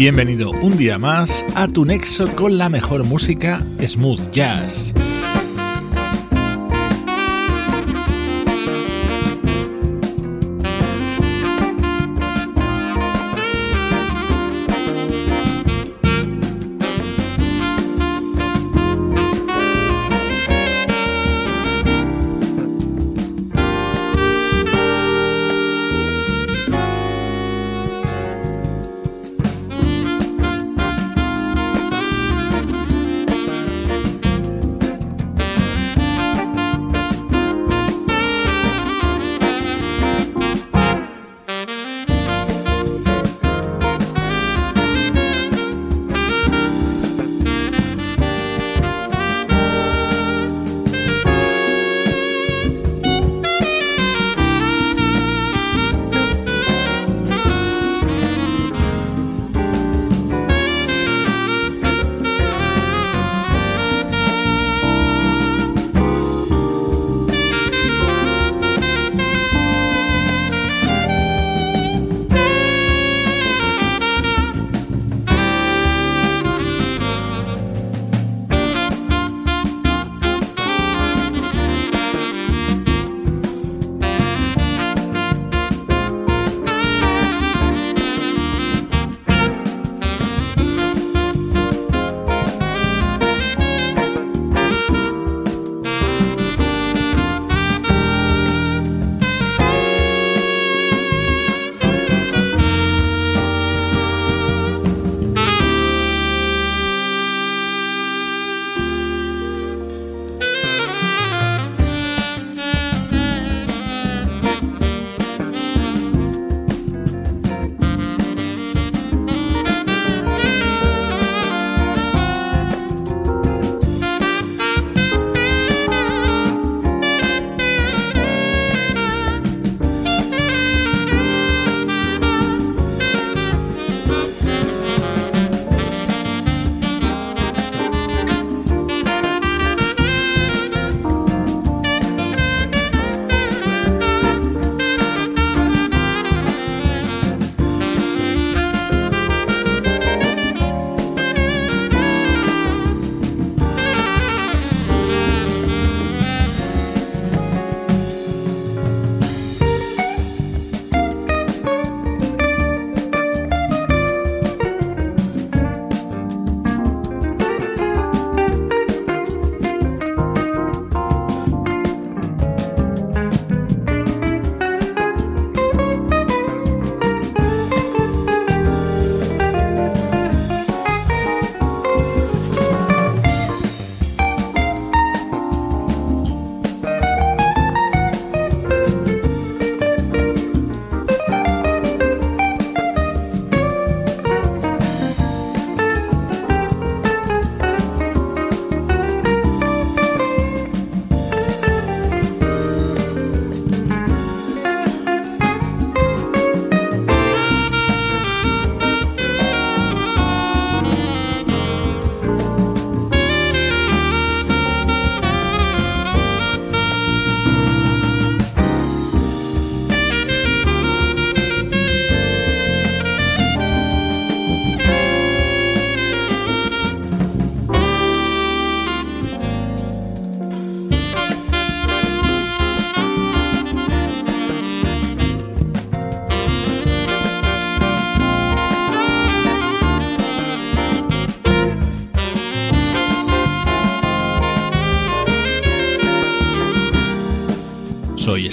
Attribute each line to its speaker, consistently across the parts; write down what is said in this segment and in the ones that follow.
Speaker 1: Bienvenido un día más a tu nexo con la mejor música smooth jazz.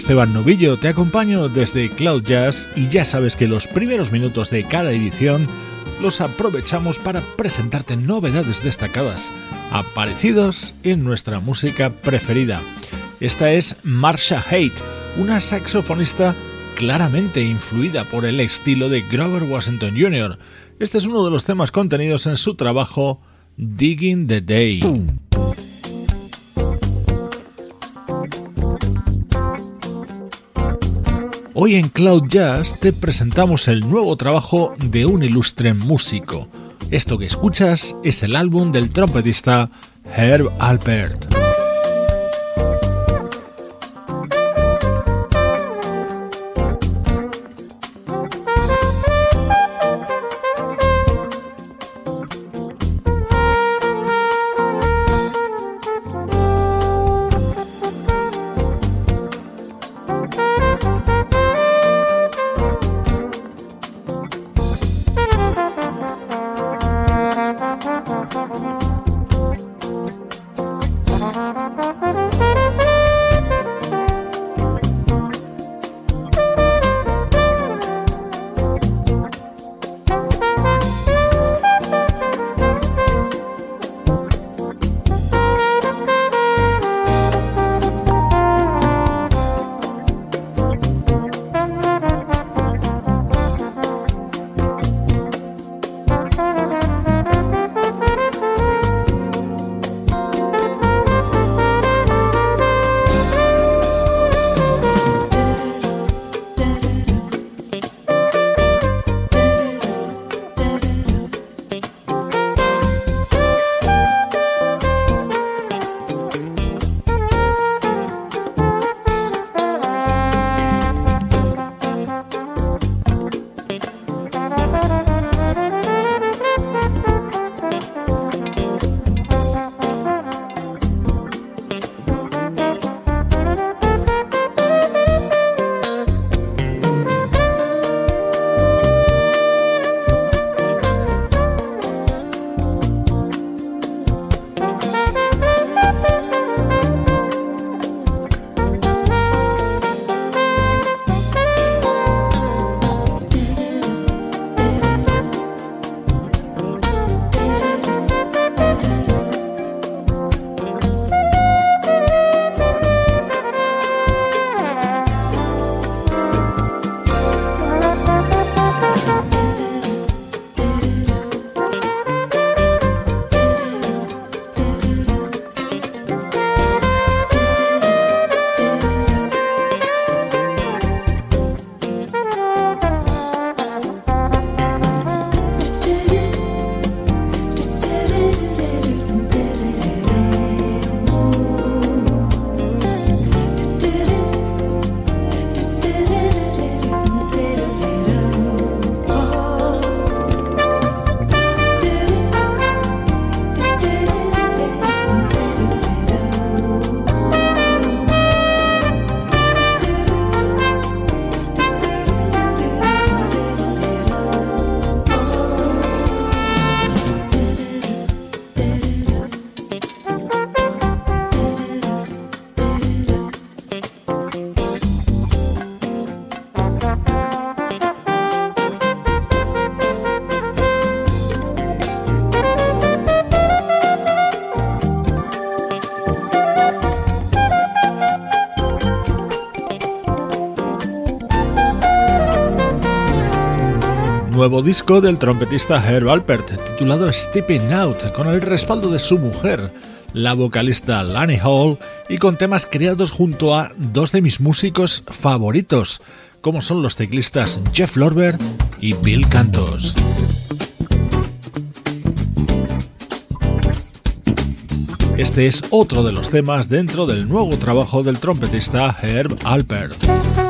Speaker 1: Esteban Novillo, te acompaño desde Cloud Jazz y ya sabes que los primeros minutos de cada edición los aprovechamos para presentarte novedades destacadas, aparecidos en nuestra música preferida. Esta es Marsha Haight, una saxofonista claramente influida por el estilo de Grover Washington Jr. Este es uno de los temas contenidos en su trabajo Digging the Day. Hoy en Cloud Jazz te presentamos el nuevo trabajo de un ilustre músico. Esto que escuchas es el álbum del trompetista Herb Alpert. Nuevo disco del trompetista Herb Alpert, titulado Stepping Out, con el respaldo de su mujer, la vocalista Lani Hall, y con temas creados junto a dos de mis músicos favoritos, como son los teclistas Jeff Lorber y Bill Cantos. Este es otro de los temas dentro del nuevo trabajo del trompetista Herb Alpert.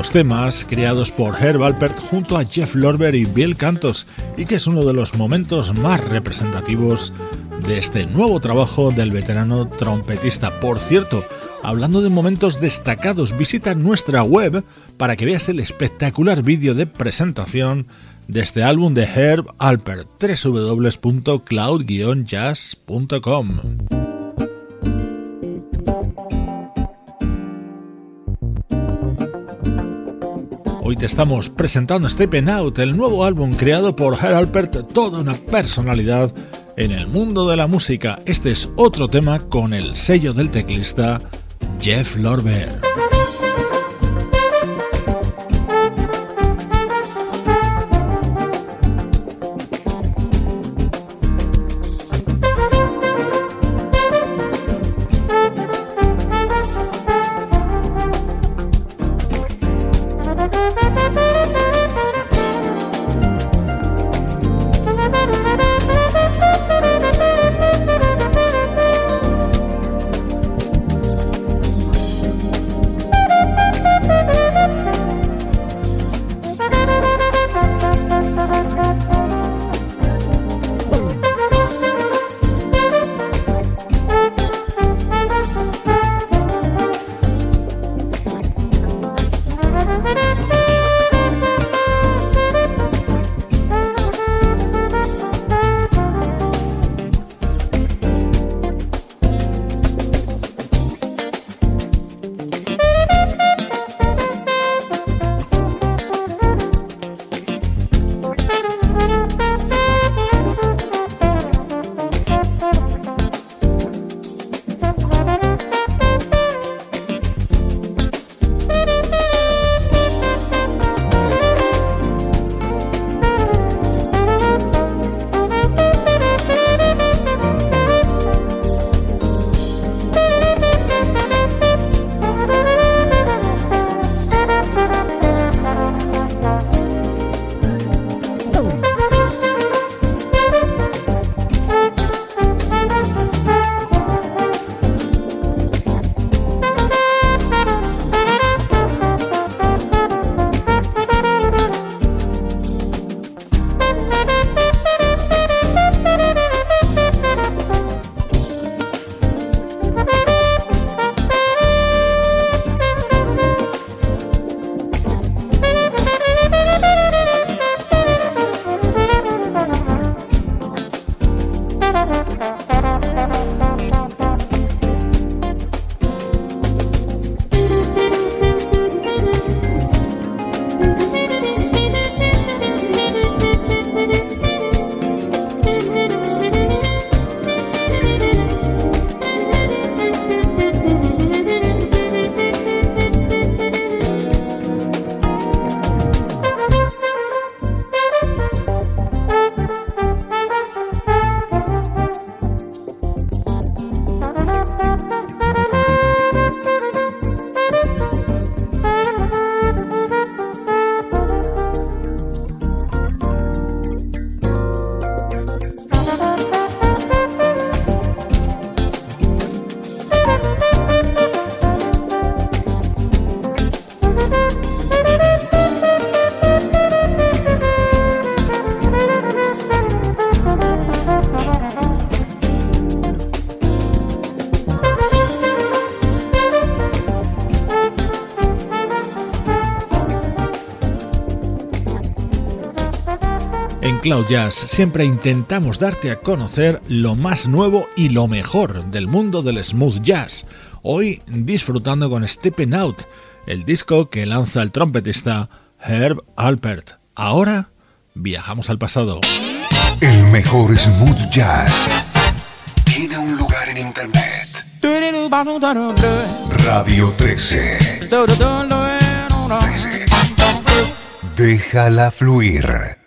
Speaker 1: Los temas creados por Herb Alpert junto a Jeff Lorber y Bill Cantos y que es uno de los momentos más representativos de este nuevo trabajo del veterano trompetista. Por cierto, hablando de momentos destacados, visita nuestra web para que veas el espectacular vídeo de presentación de este álbum de Herb Alpert, www.cloud-jazz.com. Hoy te estamos presentando Stepping Out, el nuevo álbum creado por Herb Alpert, toda una personalidad en el mundo de la música. Este es otro tema con el sello del teclista Jeff Lorber. Cloud Jazz siempre intentamos darte a conocer lo más nuevo y lo mejor del mundo del smooth jazz. Hoy disfrutando con Stepping Out, el disco que lanza el trompetista Herb Alpert. Ahora viajamos al pasado.
Speaker 2: El mejor smooth jazz tiene un lugar en internet. Radio 13.
Speaker 3: 13.
Speaker 2: Déjala fluir.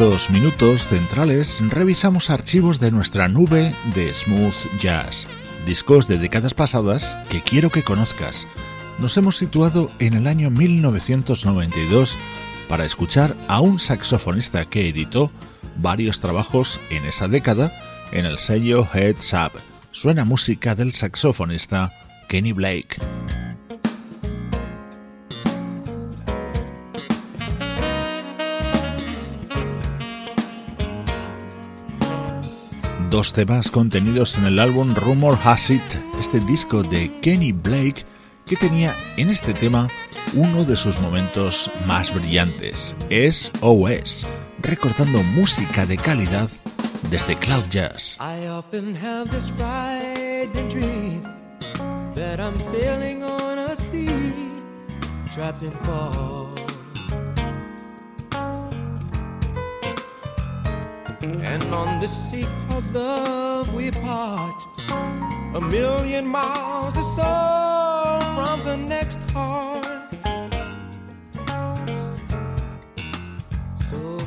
Speaker 1: En estos minutos centrales revisamos archivos de nuestra nube de smooth jazz, discos de décadas pasadas que quiero que conozcas. Nos hemos situado en el año 1992 para escuchar a un saxofonista que editó varios trabajos en esa década en el sello Heads Up. Suena música del saxofonista Kenny Blake. Dos temas contenidos en el álbum Rumor Has It, este disco de Kenny Blake que tenía en este tema uno de sus momentos más brillantes, es OS, recordando música de calidad desde Cloud Jazz.
Speaker 3: Trapped in. And on this sea called love we part A million miles or so from the next heart. So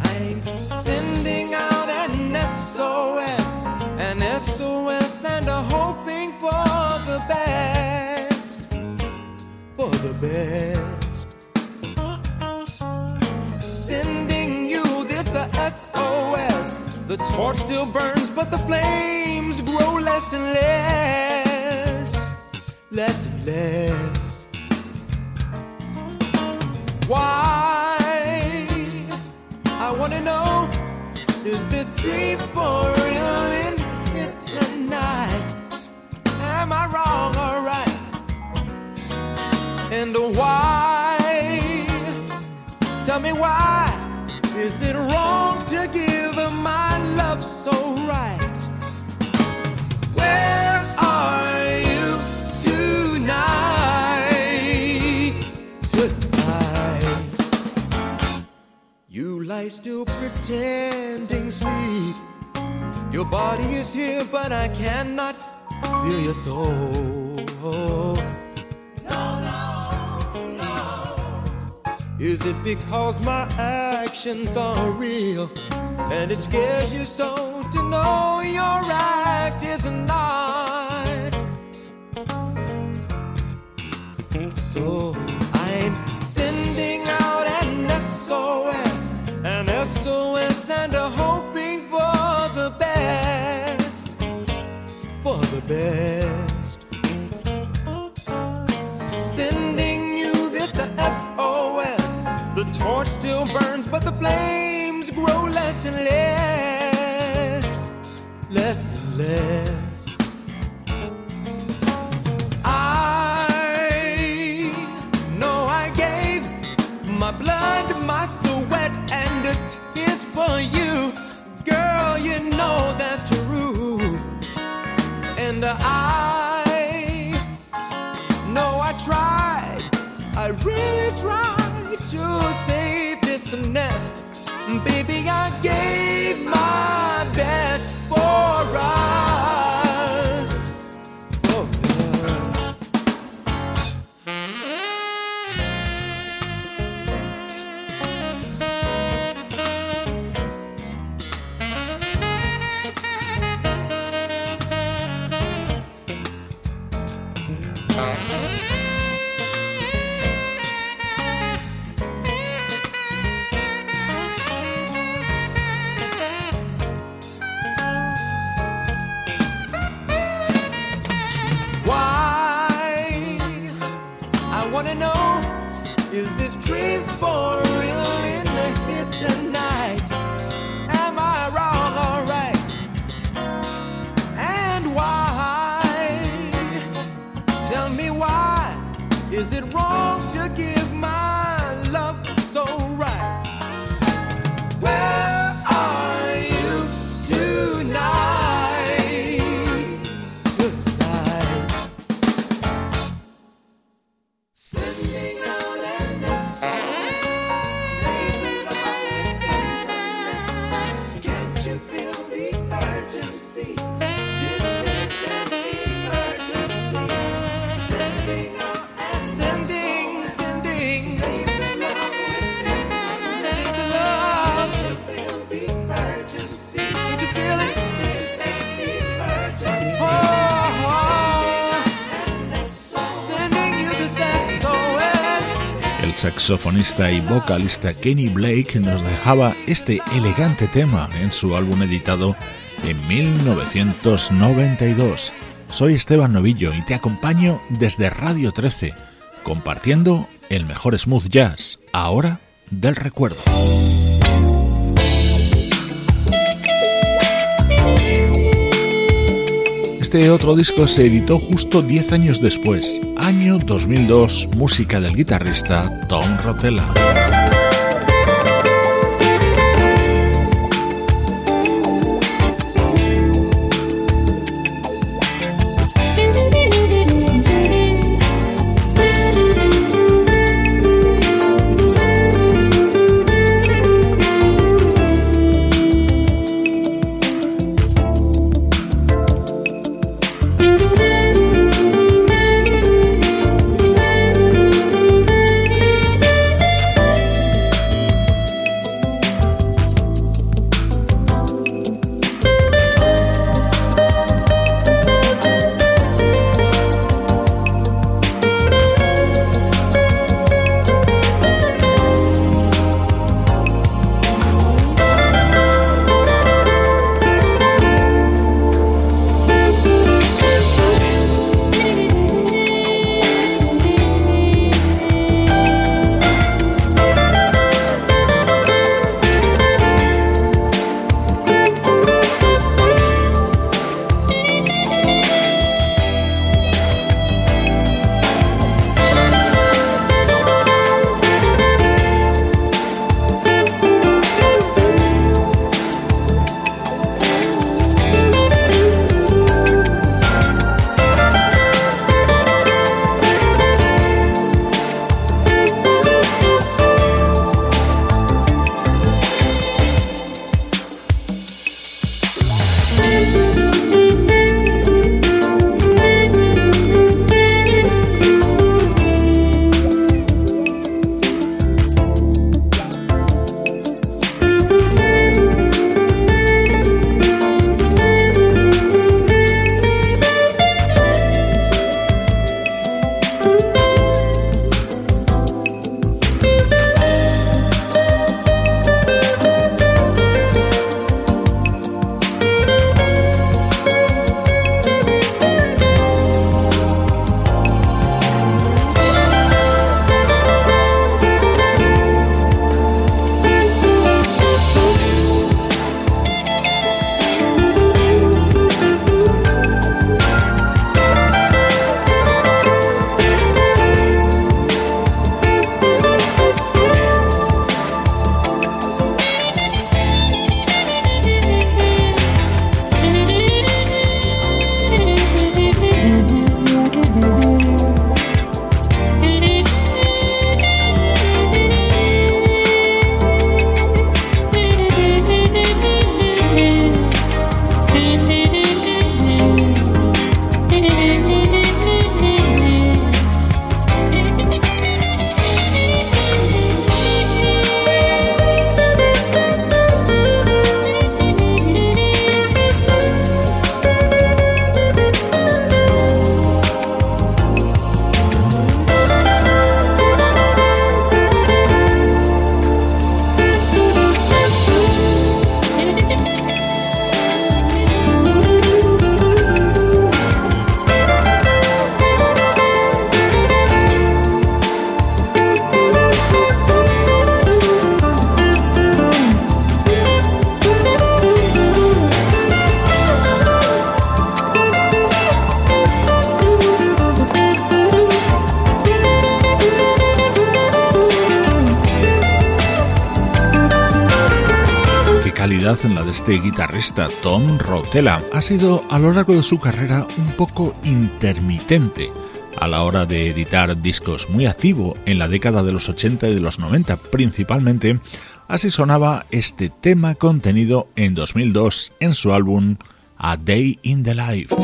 Speaker 3: I'm sending out an SOS An SOS and a hoping for the best For the best SOS the torch still burns, but the flames grow less and less, less and less. Why? I wanna know, is this dream for real in here tonight? Am I wrong or right? And why? Tell me why is it wrong still pretending sleep. Your body is here, but I cannot feel your soul. No, no, no. Is it because my actions are real and it scares you so to know your act is not? So I'm sending out an SOS, an SOS, and a hoping for the best, for the best. Sending you this SOS. The torch still burns, but the flames grow less and less, less and less. I know I gave my blood, my sweat, and a tears for you. Girl, you know that's true. And I Baby, I gave my
Speaker 1: saxofonista y vocalista Kenny Blake nos dejaba este elegante tema en su álbum editado en 1992. Soy Esteban Novillo y te acompaño desde Radio 13, compartiendo el mejor smooth jazz, ahora del recuerdo. Este otro disco se editó justo 10 años después, año 2002, música del guitarrista Tom Rotella. Este guitarrista Tom Rotella. Ha sido a lo largo de su carrera un poco intermitente a la hora de editar discos, muy activo en la década de los 80 y de los 90 principalmente. Así sonaba este tema contenido en 2002 en su álbum A Day in the Life.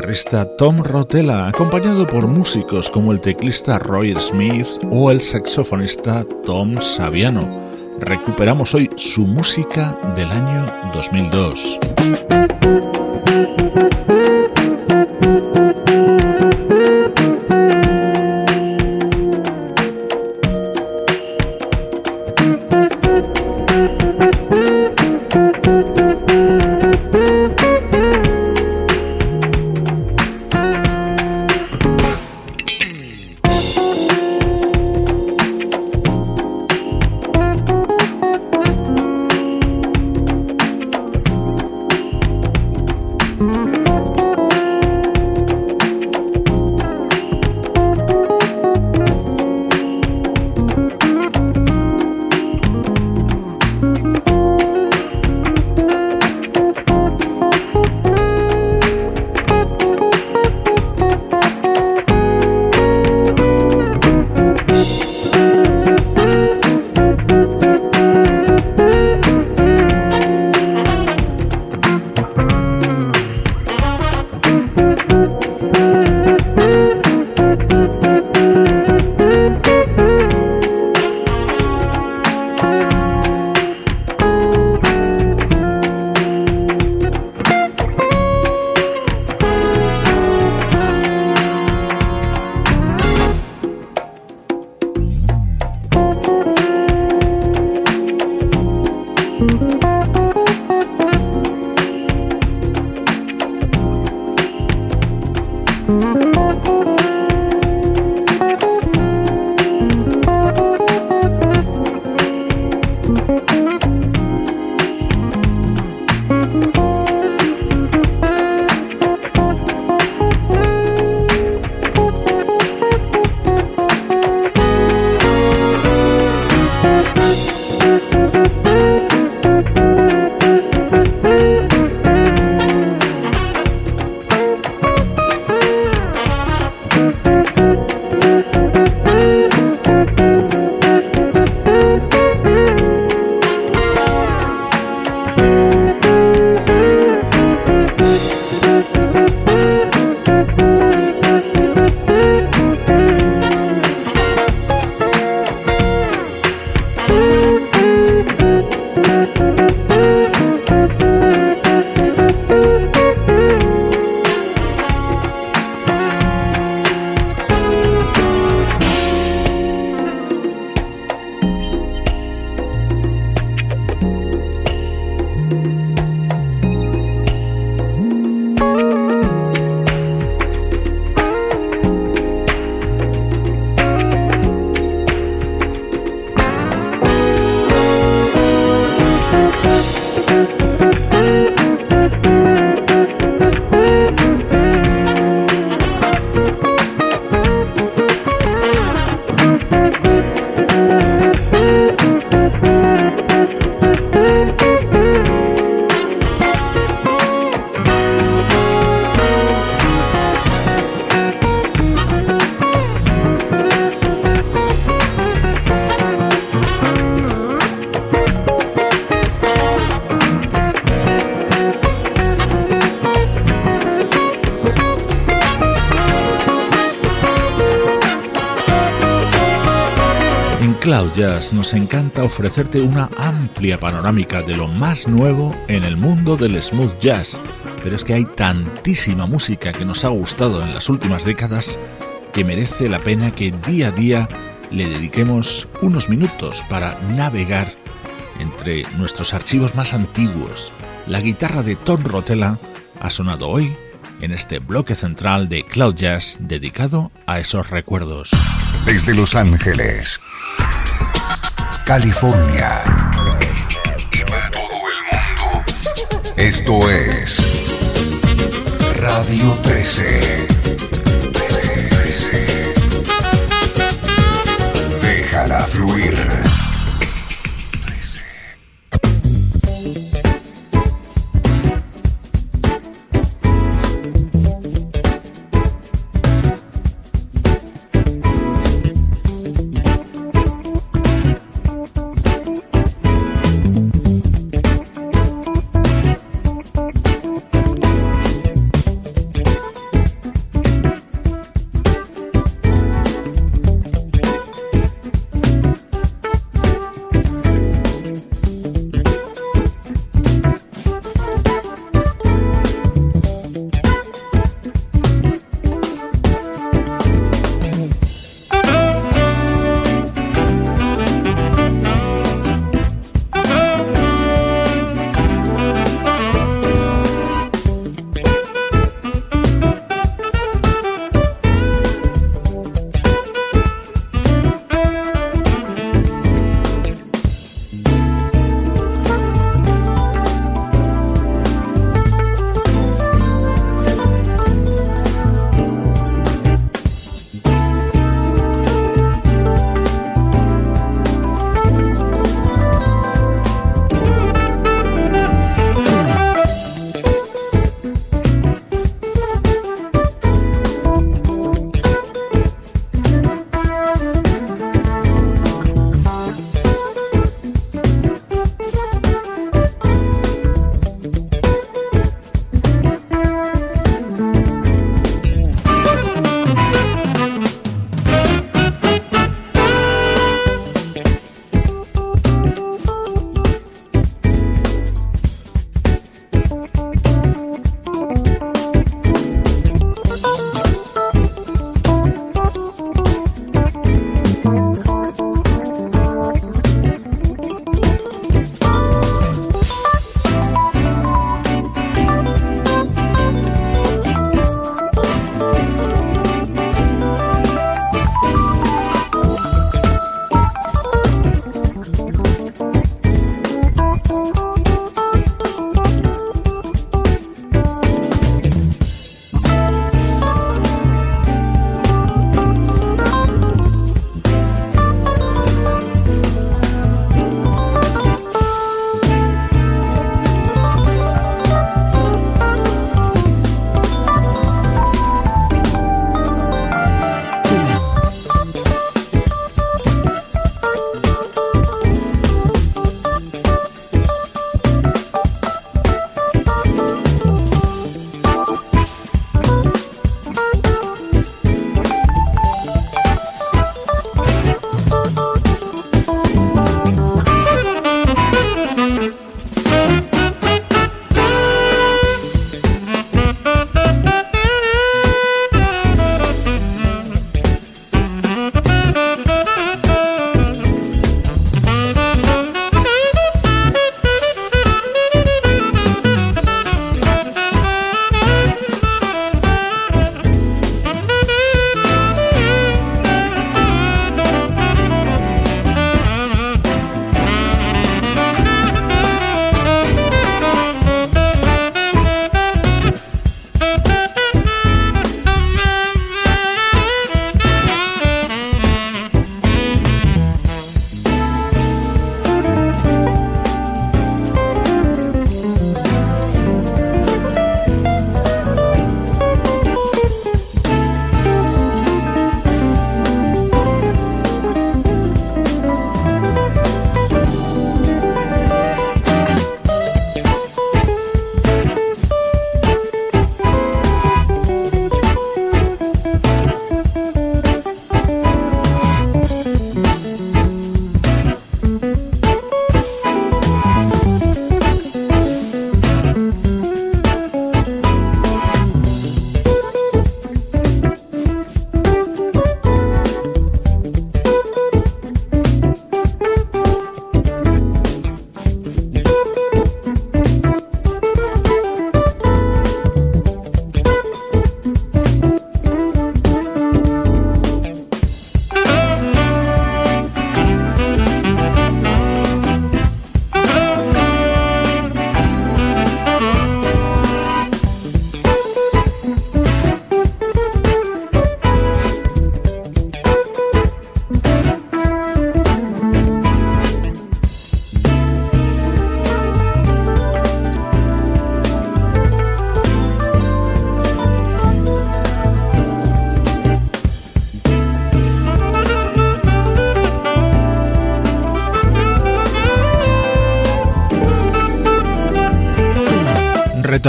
Speaker 1: Guitarrista Tom Rotella, acompañado por músicos como el teclista Roy Smith o el saxofonista Tom Saviano. Recuperamos hoy su música del año 2002. Nos encanta ofrecerte una amplia panorámica de lo más nuevo en el mundo del smooth jazz, pero es que hay tantísima música que nos ha gustado en las últimas décadas que merece la pena que día a día le dediquemos unos minutos para navegar entre nuestros archivos más antiguos. La guitarra de Tom Rotella ha sonado hoy en este bloque central de Cloud Jazz dedicado a esos recuerdos.
Speaker 2: Desde Los Ángeles California y para todo el mundo. Esto es Radio 13.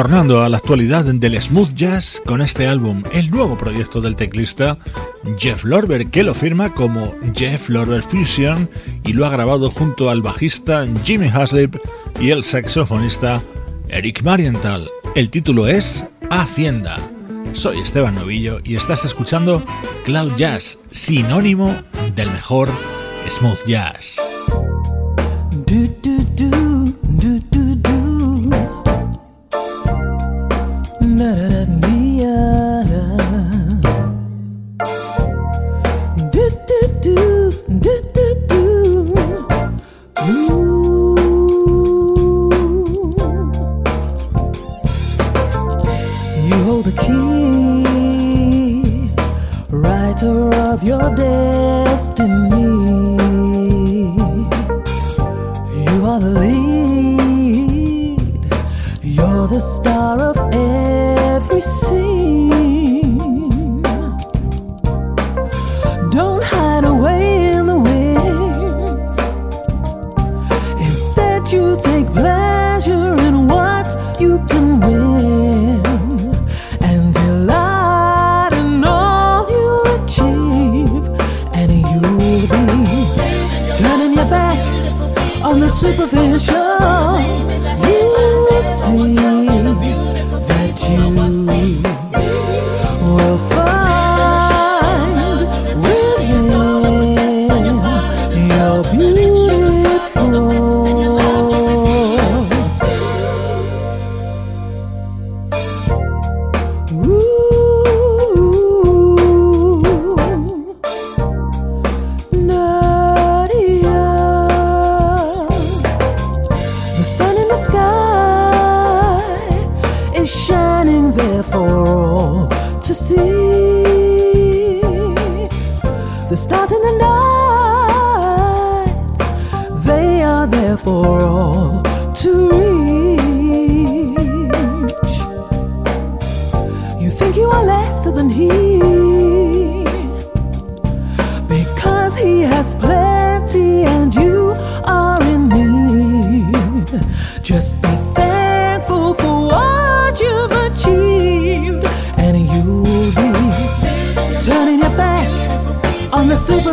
Speaker 1: Retornando a la actualidad del smooth jazz con este álbum, el nuevo proyecto del teclista Jeff Lorber, que lo firma como Jeff Lorber Fusion y lo ha grabado junto al bajista Jimmy Haslip y el saxofonista Eric Marienthal. El título es Hacienda. Soy Esteban Novillo y estás escuchando Cloud Jazz, sinónimo del mejor smooth jazz. sun in the sky is shining there for all to see. The stars in the night, they are there for all to reach. You think you are lesser than he.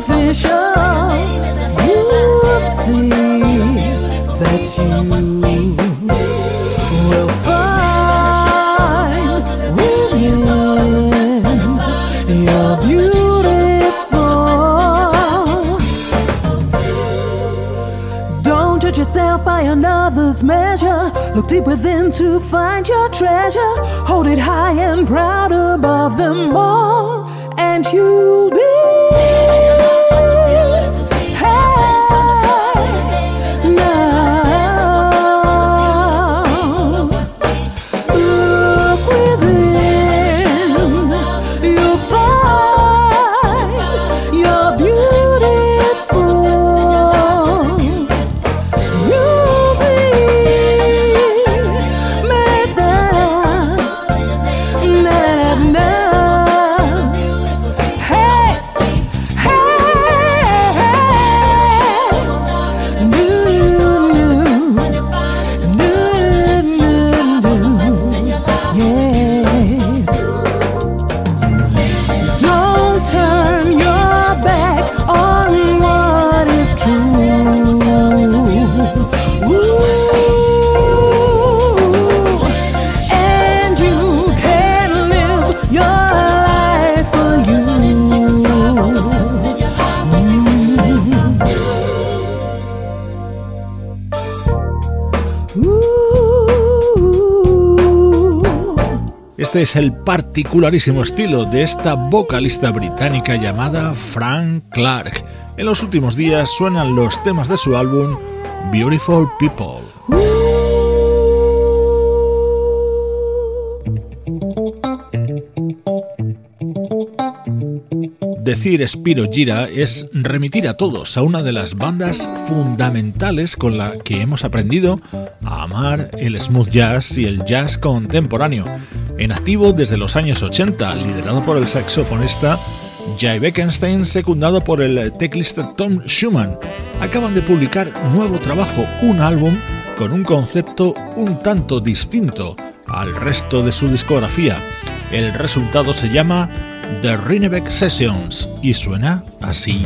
Speaker 1: superficial, you will see that you will find within your beautiful. Don't judge
Speaker 4: yourself by another's measure. Look deep within to find your treasure. Hold it high and proud above them all, and you to
Speaker 1: es el particularísimo estilo de esta vocalista británica llamada Frank Clark. En los últimos días suenan los temas de su álbum Beautiful People. Decir Spiro Gira es remitir a todos a una de las bandas fundamentales con la que hemos aprendido a amar el smooth jazz y el jazz contemporáneo en activo desde los años 80, liderado por el saxofonista Jay Beckenstein, secundado por el teclista Tom Schumann. Acaban de publicar nuevo trabajo, un álbum con un concepto un tanto distinto al resto de su discografía. El resultado se llama The Rinebeck Sessions y suena así.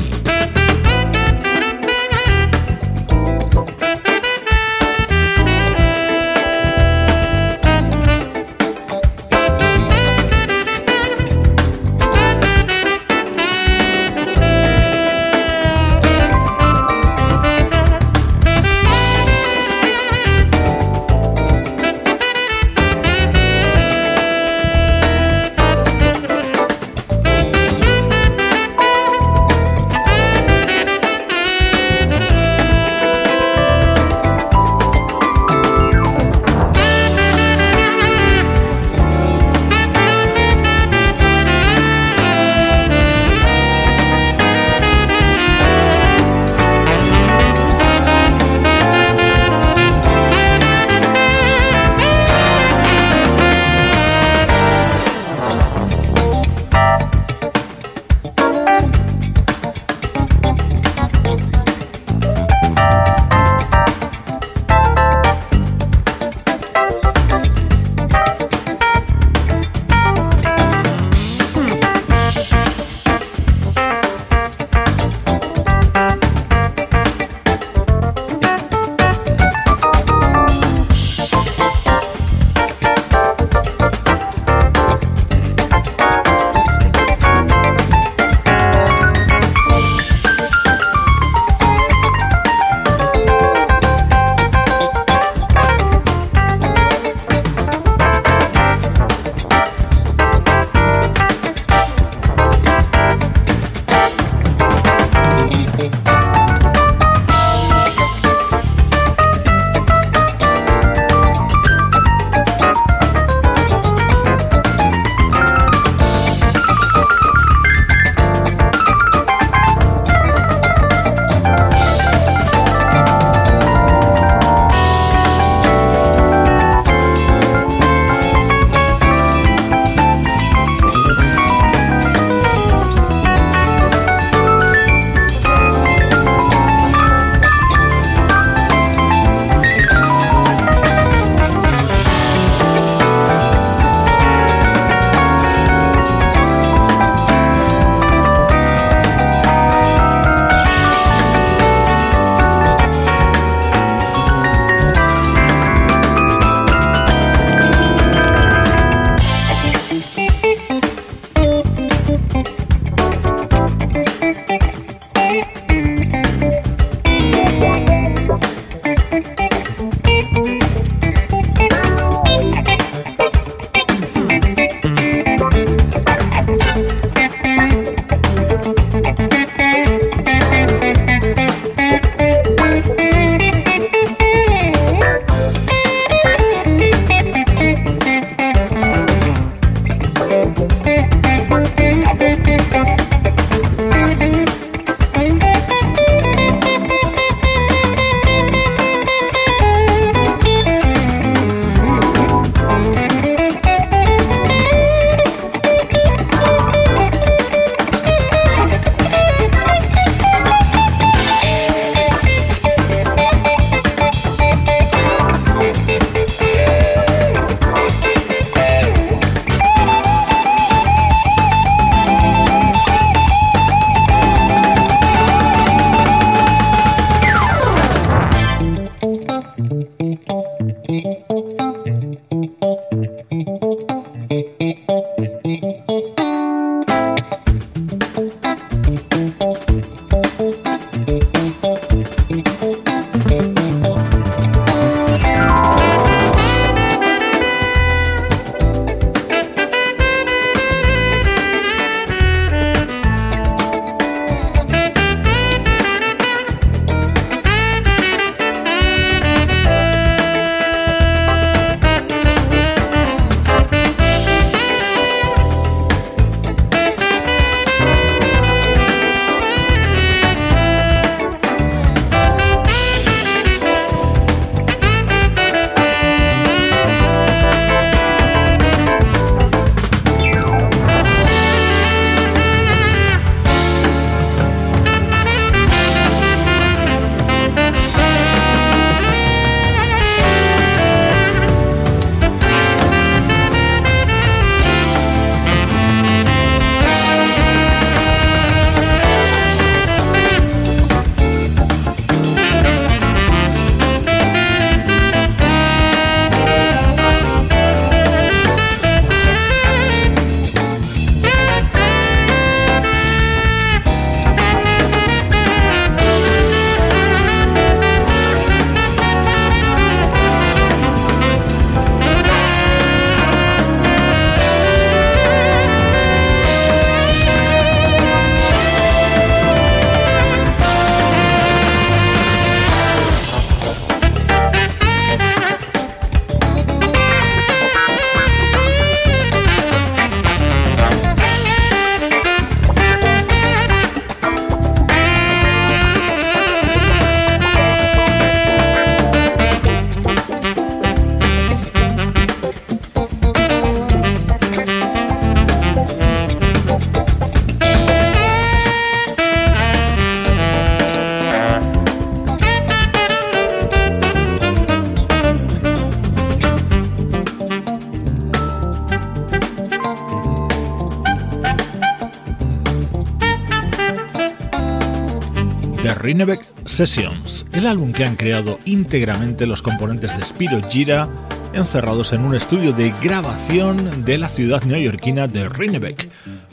Speaker 1: Rinebeck Sessions, el álbum que han creado íntegramente los componentes de Spiro Gira, encerrados en un estudio de grabación de la ciudad neoyorquina de Rinebeck,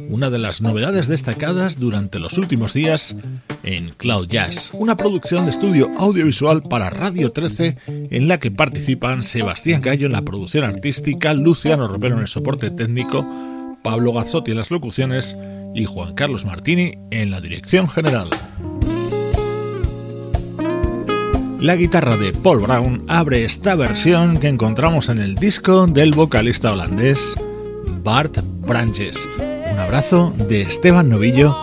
Speaker 1: una de las novedades destacadas durante los últimos días en Cloud Jazz, una producción de estudio audiovisual para Radio 13 en la que participan Sebastián Gallo en la producción artística, Luciano Romero en el soporte técnico, Pablo Gazzotti en las locuciones y Juan Carlos Martini en la dirección general. La guitarra de Paul Brown abre esta versión que encontramos en el disco del vocalista holandés Bart Branches. Un abrazo de Esteban Novillo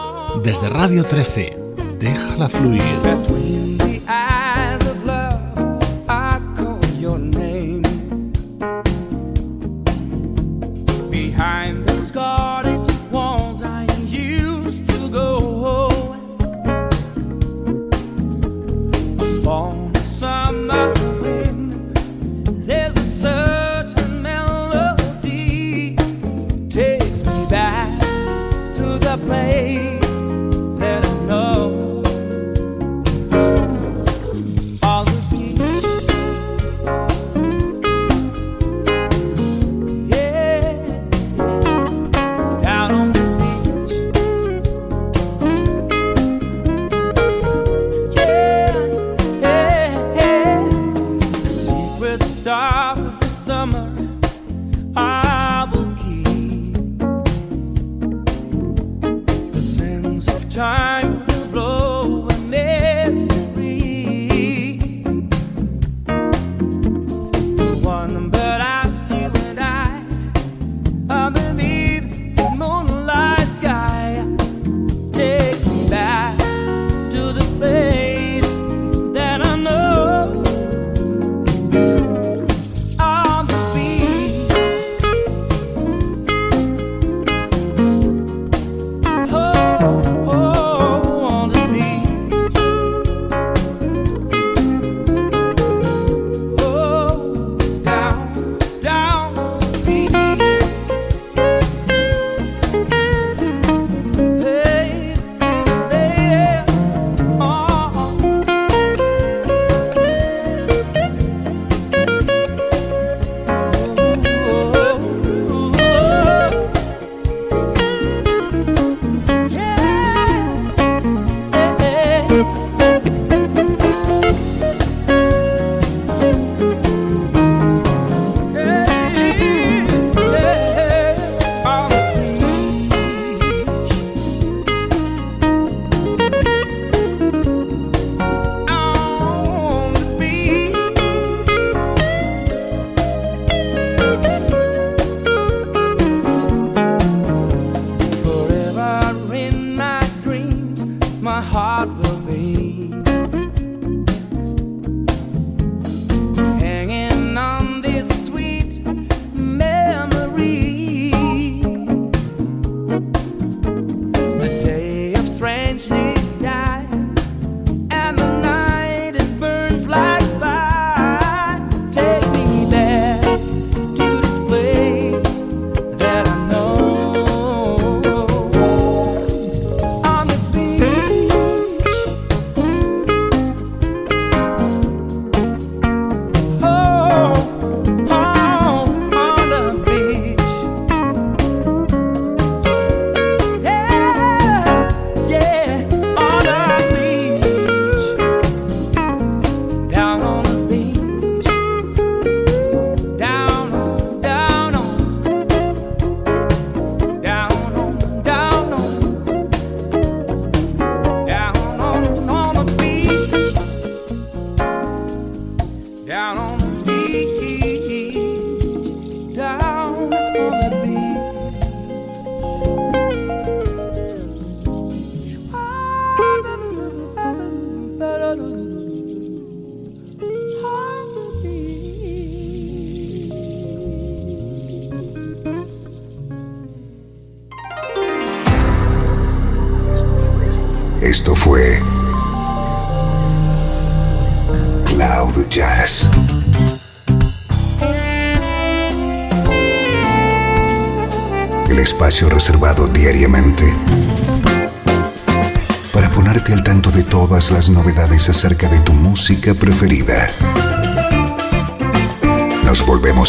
Speaker 1: desde Radio 13. Déjala fluir.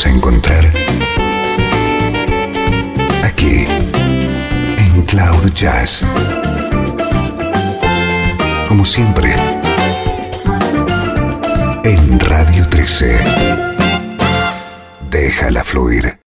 Speaker 2: A encontrar aquí en Cloud Jazz. Como siempre, en Radio